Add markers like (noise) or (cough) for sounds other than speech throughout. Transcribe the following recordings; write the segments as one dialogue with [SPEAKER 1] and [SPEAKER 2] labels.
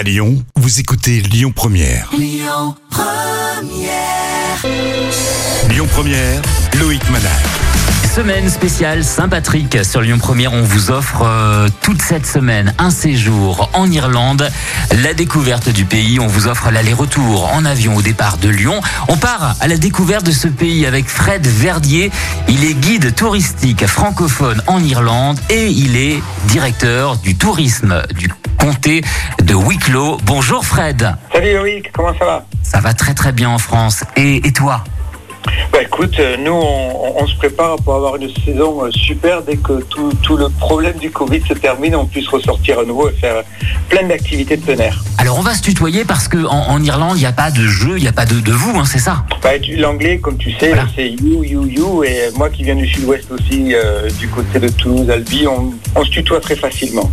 [SPEAKER 1] À Lyon, vous écoutez Lyon Première.
[SPEAKER 2] Lyon
[SPEAKER 1] Première, Loïc Manal.
[SPEAKER 3] Semaine spéciale Saint-Patrick sur Lyon Première. On vous offre euh, toute cette semaine un séjour en Irlande, la découverte du pays. On vous offre l'aller-retour en avion au départ de Lyon. On part à la découverte de ce pays avec Fred Verdier. Il est guide touristique francophone en Irlande et il est directeur du tourisme du comté de Wicklow. Bonjour Fred.
[SPEAKER 4] Salut Loïc, comment ça va?
[SPEAKER 3] Ça va très très bien en France. Et, et toi?
[SPEAKER 4] Bah écoute, euh, nous on, on se prépare pour avoir une saison euh, super dès que tout, tout le problème du Covid se termine, on puisse ressortir à nouveau et faire plein d'activités de plein air.
[SPEAKER 3] Alors on va se tutoyer parce que en, en Irlande il n'y a pas de jeu, il n'y a pas de, de vous, hein, c'est ça?
[SPEAKER 4] Bah, L'anglais, comme tu sais,
[SPEAKER 3] Voilà.
[SPEAKER 4] c'est you, you, you, et moi qui viens du sud-ouest aussi, euh, du côté de Toulouse, Albi, on, on se tutoie très facilement.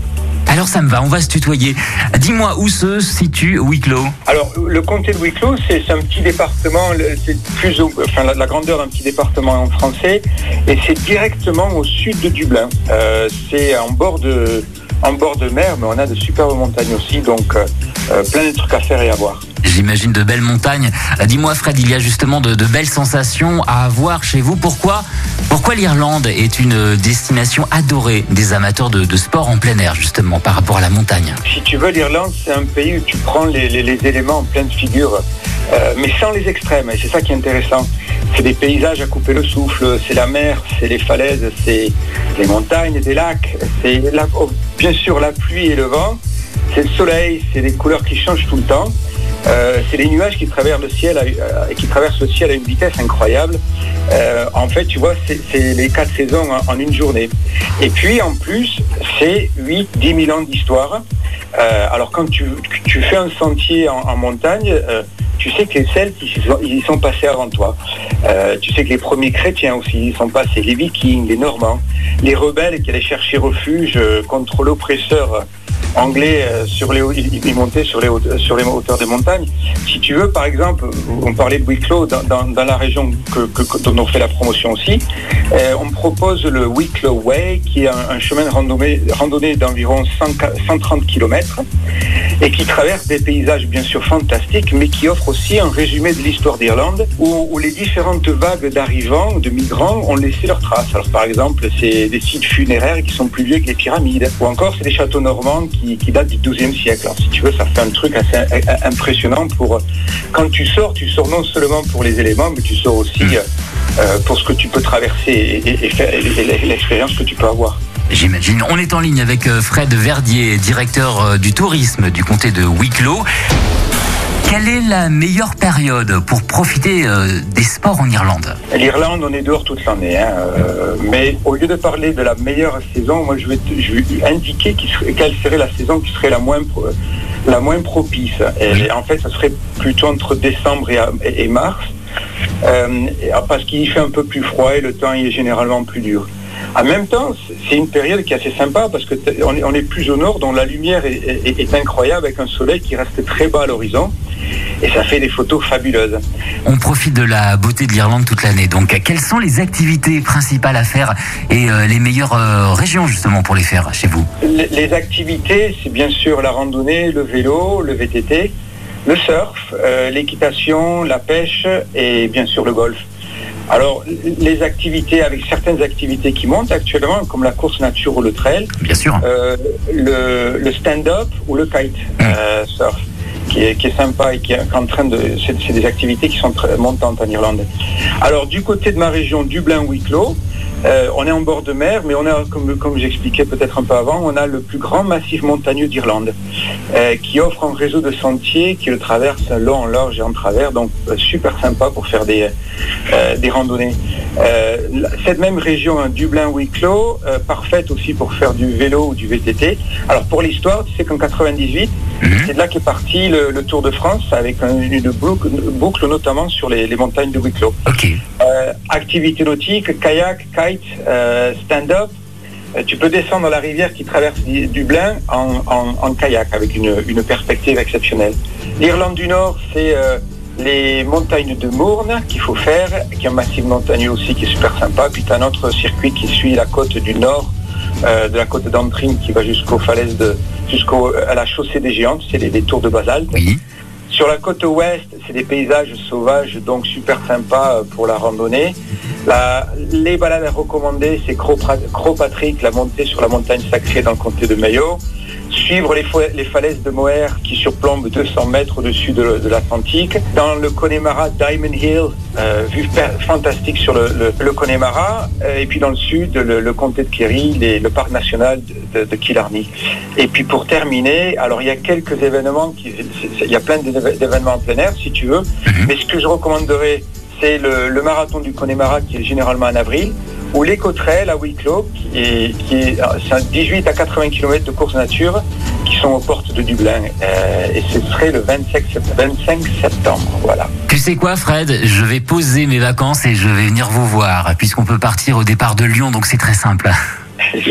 [SPEAKER 3] Alors ça me va, on va se tutoyer. Dis-moi où se situe Wicklow
[SPEAKER 4] Alors, le comté de Wicklow, c'est un petit département, c'est plus, enfin, la, la grandeur d'un petit département en français, et c'est directement au sud de Dublin. Euh, c'est en bord de, en bord de mer, mais on a de superbes montagnes aussi, donc euh, euh, plein de trucs à faire et à voir.
[SPEAKER 3] J'imagine de belles montagnes. Euh, Dis-moi Fred, il y a justement de, belles sensations à avoir chez vous. Pourquoi Pourquoi l'Irlande est une destination adorée des amateurs de, sport en plein air justement par rapport à la montagne?
[SPEAKER 4] Si tu veux, l'Irlande, c'est un pays où tu prends les, éléments en pleine figure, euh, mais sans les extrêmes. Et c'est ça qui est intéressant. C'est des paysages à couper le souffle, c'est la mer, c'est les falaises, c'est les montagnes, des lacs, c'est oh, bien sûr la pluie et le vent, c'est le soleil, c'est des couleurs qui changent tout le temps. Euh, c'est les nuages qui traversent le ciel, à, une vitesse incroyable. Euh, en fait, tu vois, c'est les quatre saisons en, une journée. Et puis, en plus, c'est 8-10 000 ans d'histoire. Euh, alors, quand tu, fais un sentier en, montagne, tu sais que les Celtes, ils y sont, passés avant toi. Tu sais que les premiers chrétiens aussi y sont passés, les Vikings, les Normands, les rebelles qui allaient chercher refuge contre l'oppresseur anglais euh, sur les ils montaient sur les, haute- sur les hauteurs des montagnes. Si tu veux, par exemple, on parlait de Wicklow dans, la région que, que- dont on fait la promotion aussi. euh, on propose le Wicklow Way, qui est un, chemin de randonnée, d'environ 100 130 km et qui traverse des paysages bien sûr fantastiques, mais qui offre aussi un résumé de l'histoire d'Irlande, où, où les différentes vagues d'arrivants, de migrants, ont laissé leurs traces. Alors par exemple, c'est des sites funéraires qui sont plus vieux que les pyramides, ou encore c'est des châteaux normands qui, qui datent du XIIe siècle. Alors si tu veux, ça fait un truc assez euh, impressionnant pour quand tu sors, tu sors non seulement pour les éléments, mais tu sors aussi euh, pour ce que tu peux traverser et, et- l'expérience que tu peux avoir.
[SPEAKER 3] J'imagine. On est en ligne avec euh, Fred Verdier, directeur euh, du tourisme du comté de Wicklow. Quelle est la meilleure période pour profiter euh, des sports en Irlande?
[SPEAKER 4] L'Irlande, on est dehors toute l'année. hein, euh, mais au lieu de parler de la meilleure saison, moi je vais, je vais indiquer qui serait- quelle serait la saison qui serait la moins, la moins propice. Et en fait, ça serait plutôt entre décembre et, mars, euh, et- parce qu'il fait un peu plus froid et le temps il est généralement plus dur. En même temps, c'est une période qui est assez sympa parce que t- on est, on est plus au nord, dont la lumière est, est- est incroyable avec un soleil qui reste très bas à l'horizon et ça fait des photos fabuleuses.
[SPEAKER 3] On profite de la beauté de l'Irlande toute l'année. Donc, quelles sont les activités principales à faire et euh, les meilleures euh, régions justement pour les faire chez vous?
[SPEAKER 4] Les, les activités, c'est bien sûr la randonnée, le vélo, le VTT, le surf, euh, l'équitation, la pêche et bien sûr le golf. Alors, les activités, avec certaines activités qui montent actuellement, comme la course nature ou le trail,
[SPEAKER 3] Bien sûr.
[SPEAKER 4] le, le stand-up ou le kite euh, surf, qui est, sympa et qui est en train de... C'est des activités qui sont très montantes en Irlande. Alors, du côté de ma région, Dublin-Wicklow, euh, on est en bord de mer, mais on a, comme, comme j'expliquais peut-être un peu avant, on a le plus grand massif montagneux d'Irlande, euh, qui offre un réseau de sentiers qui le traverse long, en large et en travers, donc euh, super sympa pour faire des, des randonnées. Cette même région, hein, Dublin-Wicklow, parfaite aussi pour faire du vélo ou du VTT. Alors pour l'histoire, tu sais qu'en 98,
[SPEAKER 3] Mhm.
[SPEAKER 4] c'est de là qu'est parti le, le Tour de France avec un- une boucle, une boucle notamment sur les, les montagnes de Wicklow.
[SPEAKER 3] Ok.
[SPEAKER 4] Euh, activité nautique, kayak, kite, euh, stand-up. Euh, tu peux descendre la rivière qui traverse Dublin en, en- en kayak avec une, une perspective exceptionnelle. L'Irlande du Nord, c'est euh, les montagnes de Mourne qu'il faut faire, qui est un massif montagneux aussi qui est super sympa. Puis tu as un autre circuit qui suit la côte du Nord, de la côte d'Antrim qui va jusqu'aux falaises de, jusqu'à la chaussée des géantes, c'est les, les tours de basalte.
[SPEAKER 3] Oui.
[SPEAKER 4] Sur la côte ouest, c'est des paysages sauvages, donc super sympas euh, pour la randonnée. La- les balades à recommander, c'est Croix-Patrick, la montée sur la montagne sacrée dans le comté de Mayo. Suivre les, falaises de Moher qui surplombent 200 mètres au-dessus de, de l'Atlantique. Dans le Connemara, Diamond Hill, euh, vue fantastique sur le, le- le Connemara. Euh, Et puis dans le sud, le, le comté de Kerry, les- le parc national de, de- de Killarney. Et puis pour terminer, alors il y a quelques événements, qui, il y a plein d'événements en plein air si tu veux, mais ce que je recommanderais, c'est le, le marathon du Connemara qui est généralement en avril, ou l'éco-trail à Wicklow, qui est, qui est c'est un 18 à 80 km de course nature qui sont aux portes de Dublin. Euh, et ce serait le 25, sept- 25 septembre. Voilà.
[SPEAKER 3] Tu sais quoi, Fred? Je vais poser mes vacances et je vais venir vous voir, puisqu'on peut partir au départ de Lyon, donc c'est très simple. (laughs)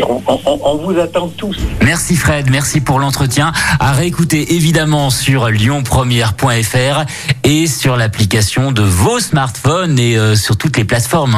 [SPEAKER 4] On, on- on vous attend tous.
[SPEAKER 3] Merci Fred, merci pour l'entretien. À réécouter évidemment sur lyonpremière.fr et sur l'application de vos smartphones et euh, sur toutes les plateformes.